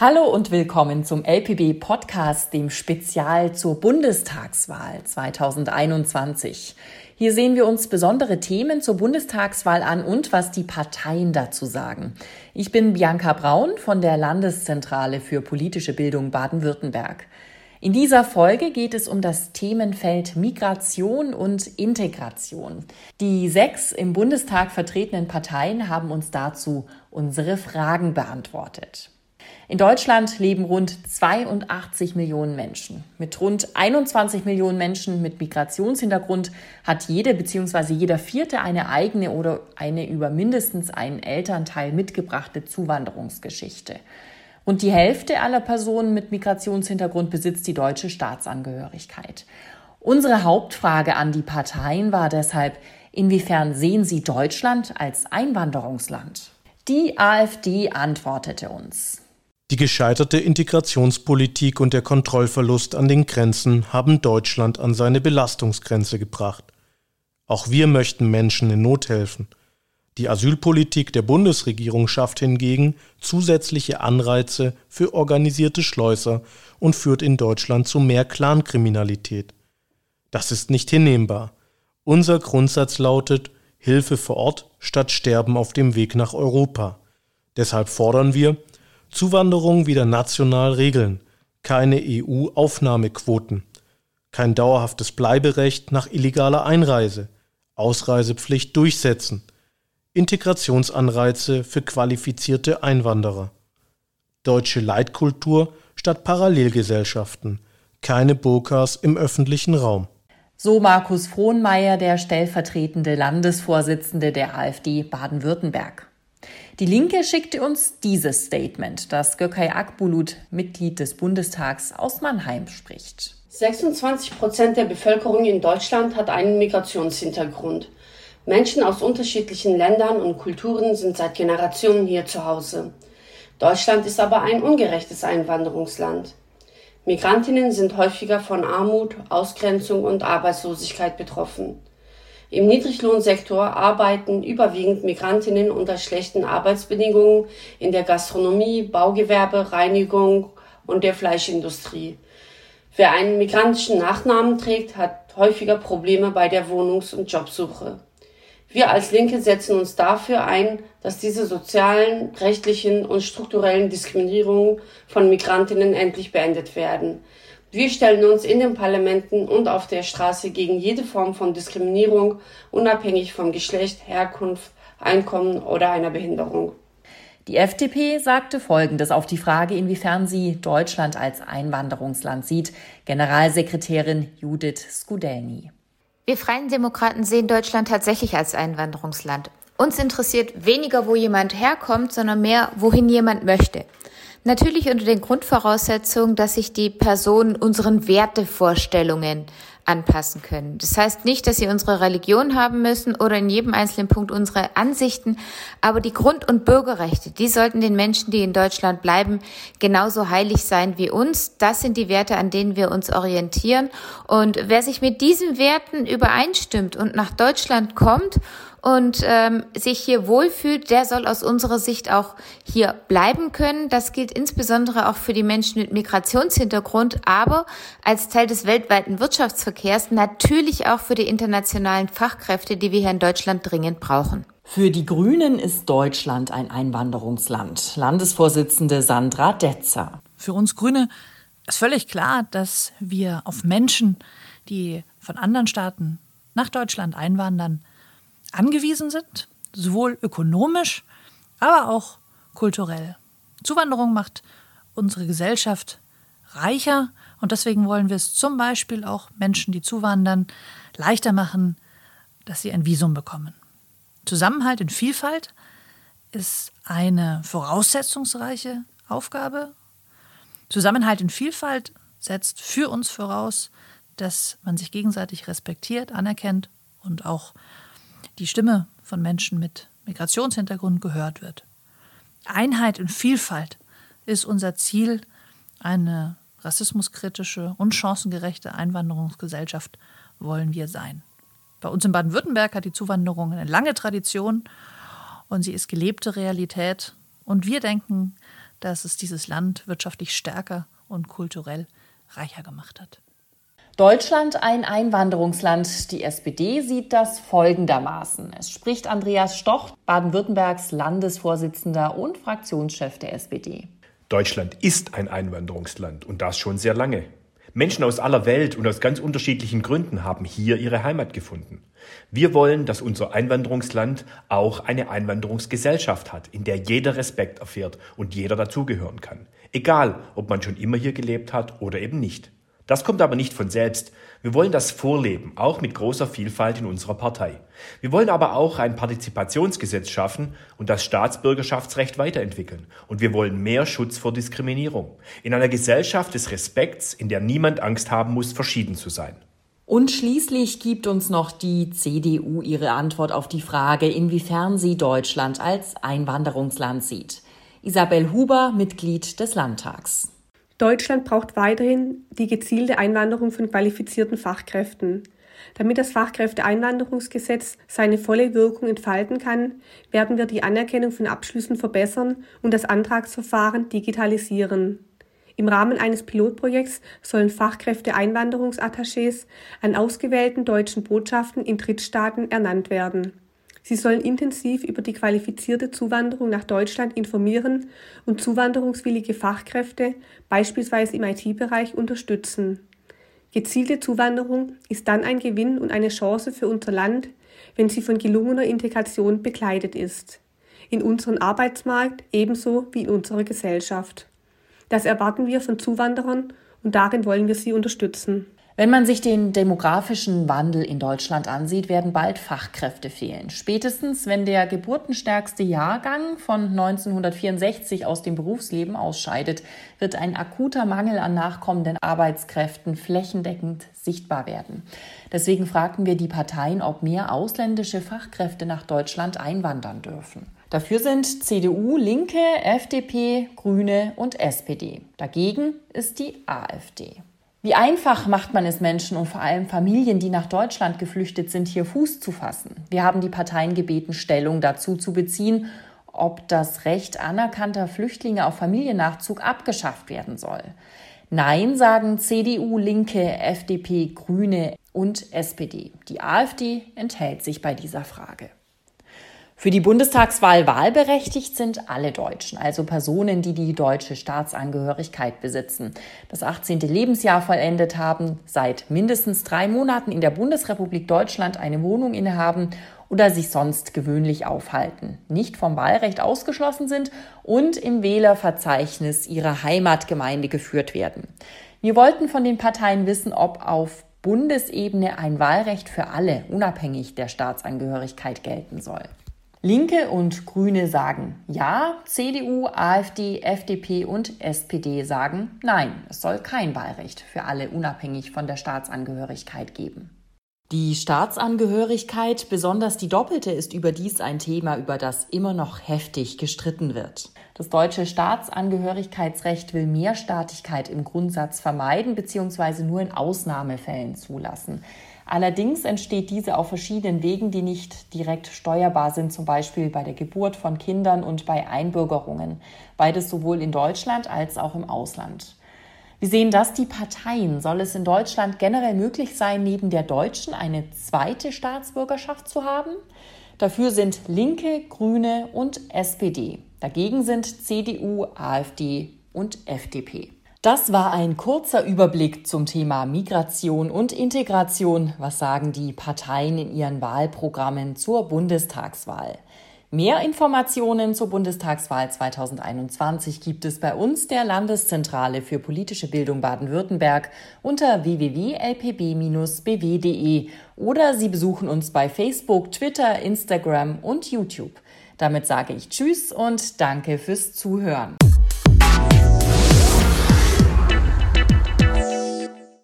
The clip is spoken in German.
Hallo und willkommen zum LPB Podcast, dem Spezial zur Bundestagswahl 2021. Hier sehen wir uns besondere Themen zur Bundestagswahl an und was die Parteien dazu sagen. Ich bin Bianca Braun von der Landeszentrale für politische Bildung Baden-Württemberg. In dieser Folge geht es um das Themenfeld Migration und Integration. Die sechs im Bundestag vertretenen Parteien haben uns dazu unsere Fragen beantwortet. In Deutschland leben rund 82 Millionen Menschen. Mit rund 21 Millionen Menschen mit Migrationshintergrund hat jede bzw. jeder Vierte eine eigene oder eine über mindestens einen Elternteil mitgebrachte Zuwanderungsgeschichte. Und die Hälfte aller Personen mit Migrationshintergrund besitzt die deutsche Staatsangehörigkeit. Unsere Hauptfrage an die Parteien war deshalb, inwiefern sehen Sie Deutschland als Einwanderungsland? Die AfD antwortete uns. Die gescheiterte Integrationspolitik und der Kontrollverlust an den Grenzen haben Deutschland an seine Belastungsgrenze gebracht. Auch wir möchten Menschen in Not helfen. Die Asylpolitik der Bundesregierung schafft hingegen zusätzliche Anreize für organisierte Schleuser und führt in Deutschland zu mehr Clankriminalität. Das ist nicht hinnehmbar. Unser Grundsatz lautet Hilfe vor Ort statt Sterben auf dem Weg nach Europa. Deshalb fordern wir, Zuwanderung wieder national regeln, keine EU-Aufnahmequoten, kein dauerhaftes Bleiberecht nach illegaler Einreise, Ausreisepflicht durchsetzen, Integrationsanreize für qualifizierte Einwanderer, deutsche Leitkultur statt Parallelgesellschaften, keine Burkas im öffentlichen Raum. So Markus Frohnmeier, der stellvertretende Landesvorsitzende der AfD Baden-Württemberg. Die Linke schickte uns dieses Statement, das Gökay Akbulut, Mitglied des Bundestags aus Mannheim, spricht. 26 Prozent der Bevölkerung in Deutschland hat einen Migrationshintergrund. Menschen aus unterschiedlichen Ländern und Kulturen sind seit Generationen hier zu Hause. Deutschland ist aber ein ungerechtes Einwanderungsland. Migrantinnen sind häufiger von Armut, Ausgrenzung und Arbeitslosigkeit betroffen. Im Niedriglohnsektor arbeiten überwiegend Migrantinnen unter schlechten Arbeitsbedingungen in der Gastronomie, Baugewerbe, Reinigung und der Fleischindustrie. Wer einen migrantischen Nachnamen trägt, hat häufiger Probleme bei der Wohnungs- und Jobsuche. Wir als Linke setzen uns dafür ein, dass diese sozialen, rechtlichen und strukturellen Diskriminierungen von Migrantinnen endlich beendet werden. Wir stellen uns in den Parlamenten und auf der Straße gegen jede Form von Diskriminierung, unabhängig vom Geschlecht, Herkunft, Einkommen oder einer Behinderung. Die FDP sagte Folgendes auf die Frage, inwiefern sie Deutschland als Einwanderungsland sieht. Generalsekretärin Judith Skudelny. Wir Freien Demokraten sehen Deutschland tatsächlich als Einwanderungsland. Uns interessiert weniger, wo jemand herkommt, sondern mehr, wohin jemand möchte. Natürlich unter den Grundvoraussetzungen, dass sich die Personen unseren Wertevorstellungen anpassen können. Das heißt nicht, dass sie unsere Religion haben müssen oder in jedem einzelnen Punkt unsere Ansichten, aber die Grund- und Bürgerrechte, die sollten den Menschen, die in Deutschland bleiben, genauso heilig sein wie uns. Das sind die Werte, an denen wir uns orientieren. Und wer sich mit diesen Werten übereinstimmt und nach Deutschland kommt und ähm, sich hier wohlfühlt, der soll aus unserer Sicht auch hier bleiben können. Das gilt insbesondere auch für die Menschen mit Migrationshintergrund, aber als Teil des weltweiten Wirtschaftsverkehrs natürlich auch für die internationalen Fachkräfte, die wir hier in Deutschland dringend brauchen. Für die Grünen ist Deutschland ein Einwanderungsland. Landesvorsitzende Sandra Detzer. Für uns Grüne ist völlig klar, dass wir auf Menschen, die von anderen Staaten nach Deutschland einwandern, angewiesen sind, sowohl ökonomisch, aber auch kulturell. Zuwanderung macht unsere Gesellschaft reicher und deswegen wollen wir es zum Beispiel auch Menschen, die zuwandern, leichter machen, dass sie ein Visum bekommen. Zusammenhalt in Vielfalt ist eine voraussetzungsreiche Aufgabe. Zusammenhalt in Vielfalt setzt für uns voraus, dass man sich gegenseitig respektiert, anerkennt und auch die Stimme von Menschen mit Migrationshintergrund gehört wird. Einheit und Vielfalt ist unser Ziel. Eine rassismuskritische und chancengerechte Einwanderungsgesellschaft wollen wir sein. Bei uns in Baden-Württemberg hat die Zuwanderung eine lange Tradition und sie ist gelebte Realität. Und wir denken, dass es dieses Land wirtschaftlich stärker und kulturell reicher gemacht hat. Deutschland ein Einwanderungsland. Die SPD sieht das folgendermaßen. Es spricht Andreas Stoch, Baden-Württembergs Landesvorsitzender und Fraktionschef der SPD. Deutschland ist ein Einwanderungsland und das schon sehr lange. Menschen aus aller Welt und aus ganz unterschiedlichen Gründen haben hier ihre Heimat gefunden. Wir wollen, dass unser Einwanderungsland auch eine Einwanderungsgesellschaft hat, in der jeder Respekt erfährt und jeder dazugehören kann. Egal, ob man schon immer hier gelebt hat oder eben nicht. Das kommt aber nicht von selbst. Wir wollen das vorleben, auch mit großer Vielfalt in unserer Partei. Wir wollen aber auch ein Partizipationsgesetz schaffen und das Staatsbürgerschaftsrecht weiterentwickeln. Und wir wollen mehr Schutz vor Diskriminierung. In einer Gesellschaft des Respekts, in der niemand Angst haben muss, verschieden zu sein. Und schließlich gibt uns noch die CDU ihre Antwort auf die Frage, inwiefern sie Deutschland als Einwanderungsland sieht. Isabel Huber, Mitglied des Landtags. Deutschland braucht weiterhin die gezielte Einwanderung von qualifizierten Fachkräften. Damit das Fachkräfteeinwanderungsgesetz seine volle Wirkung entfalten kann, werden wir die Anerkennung von Abschlüssen verbessern und das Antragsverfahren digitalisieren. Im Rahmen eines Pilotprojekts sollen Fachkräfteeinwanderungsattachés an ausgewählten deutschen Botschaften in Drittstaaten ernannt werden. Sie sollen intensiv über die qualifizierte Zuwanderung nach Deutschland informieren und zuwanderungswillige Fachkräfte, beispielsweise im IT-Bereich, unterstützen. Gezielte Zuwanderung ist dann ein Gewinn und eine Chance für unser Land, wenn sie von gelungener Integration begleitet ist. In unserem Arbeitsmarkt ebenso wie in unserer Gesellschaft. Das erwarten wir von Zuwanderern und darin wollen wir sie unterstützen. Wenn man sich den demografischen Wandel in Deutschland ansieht, werden bald Fachkräfte fehlen. Spätestens, wenn der geburtenstärkste Jahrgang von 1964 aus dem Berufsleben ausscheidet, wird ein akuter Mangel an nachkommenden Arbeitskräften flächendeckend sichtbar werden. Deswegen fragten wir die Parteien, ob mehr ausländische Fachkräfte nach Deutschland einwandern dürfen. Dafür sind CDU, Linke, FDP, Grüne und SPD. Dagegen ist die AfD. Wie einfach macht man es Menschen und vor allem Familien, die nach Deutschland geflüchtet sind, hier Fuß zu fassen? Wir haben die Parteien gebeten, Stellung dazu zu beziehen, ob das Recht anerkannter Flüchtlinge auf Familiennachzug abgeschafft werden soll. Nein, sagen CDU, Linke, FDP, Grüne und SPD. Die AfD enthält sich bei dieser Frage. Für die Bundestagswahl wahlberechtigt sind alle Deutschen, also Personen, die die deutsche Staatsangehörigkeit besitzen, das 18. Lebensjahr vollendet haben, seit mindestens drei Monaten in der Bundesrepublik Deutschland eine Wohnung innehaben oder sich sonst gewöhnlich aufhalten, nicht vom Wahlrecht ausgeschlossen sind und im Wählerverzeichnis ihrer Heimatgemeinde geführt werden. Wir wollten von den Parteien wissen, ob auf Bundesebene ein Wahlrecht für alle, unabhängig der Staatsangehörigkeit, gelten soll. Linke und Grüne sagen ja, CDU, AfD, FDP und SPD sagen nein, es soll kein Wahlrecht für alle unabhängig von der Staatsangehörigkeit geben. Die Staatsangehörigkeit, besonders die doppelte, ist überdies ein Thema, über das immer noch heftig gestritten wird. Das deutsche Staatsangehörigkeitsrecht will Mehrstaatigkeit im Grundsatz vermeiden bzw. nur in Ausnahmefällen zulassen. Allerdings entsteht diese auf verschiedenen Wegen, die nicht direkt steuerbar sind, zum Beispiel bei der Geburt von Kindern und bei Einbürgerungen. Beides sowohl in Deutschland als auch im Ausland. Wie sehen das die Parteien? Soll es in Deutschland generell möglich sein, neben der deutschen eine zweite Staatsbürgerschaft zu haben? Dafür sind Linke, Grüne und SPD. Dagegen sind CDU, AfD und FDP. Das war ein kurzer Überblick zum Thema Migration und Integration. Was sagen die Parteien in ihren Wahlprogrammen zur Bundestagswahl? Mehr Informationen zur Bundestagswahl 2021 gibt es bei uns der Landeszentrale für politische Bildung Baden-Württemberg unter www.lpb-bw.de oder Sie besuchen uns bei Facebook, Twitter, Instagram und YouTube. Damit sage ich Tschüss und danke fürs Zuhören.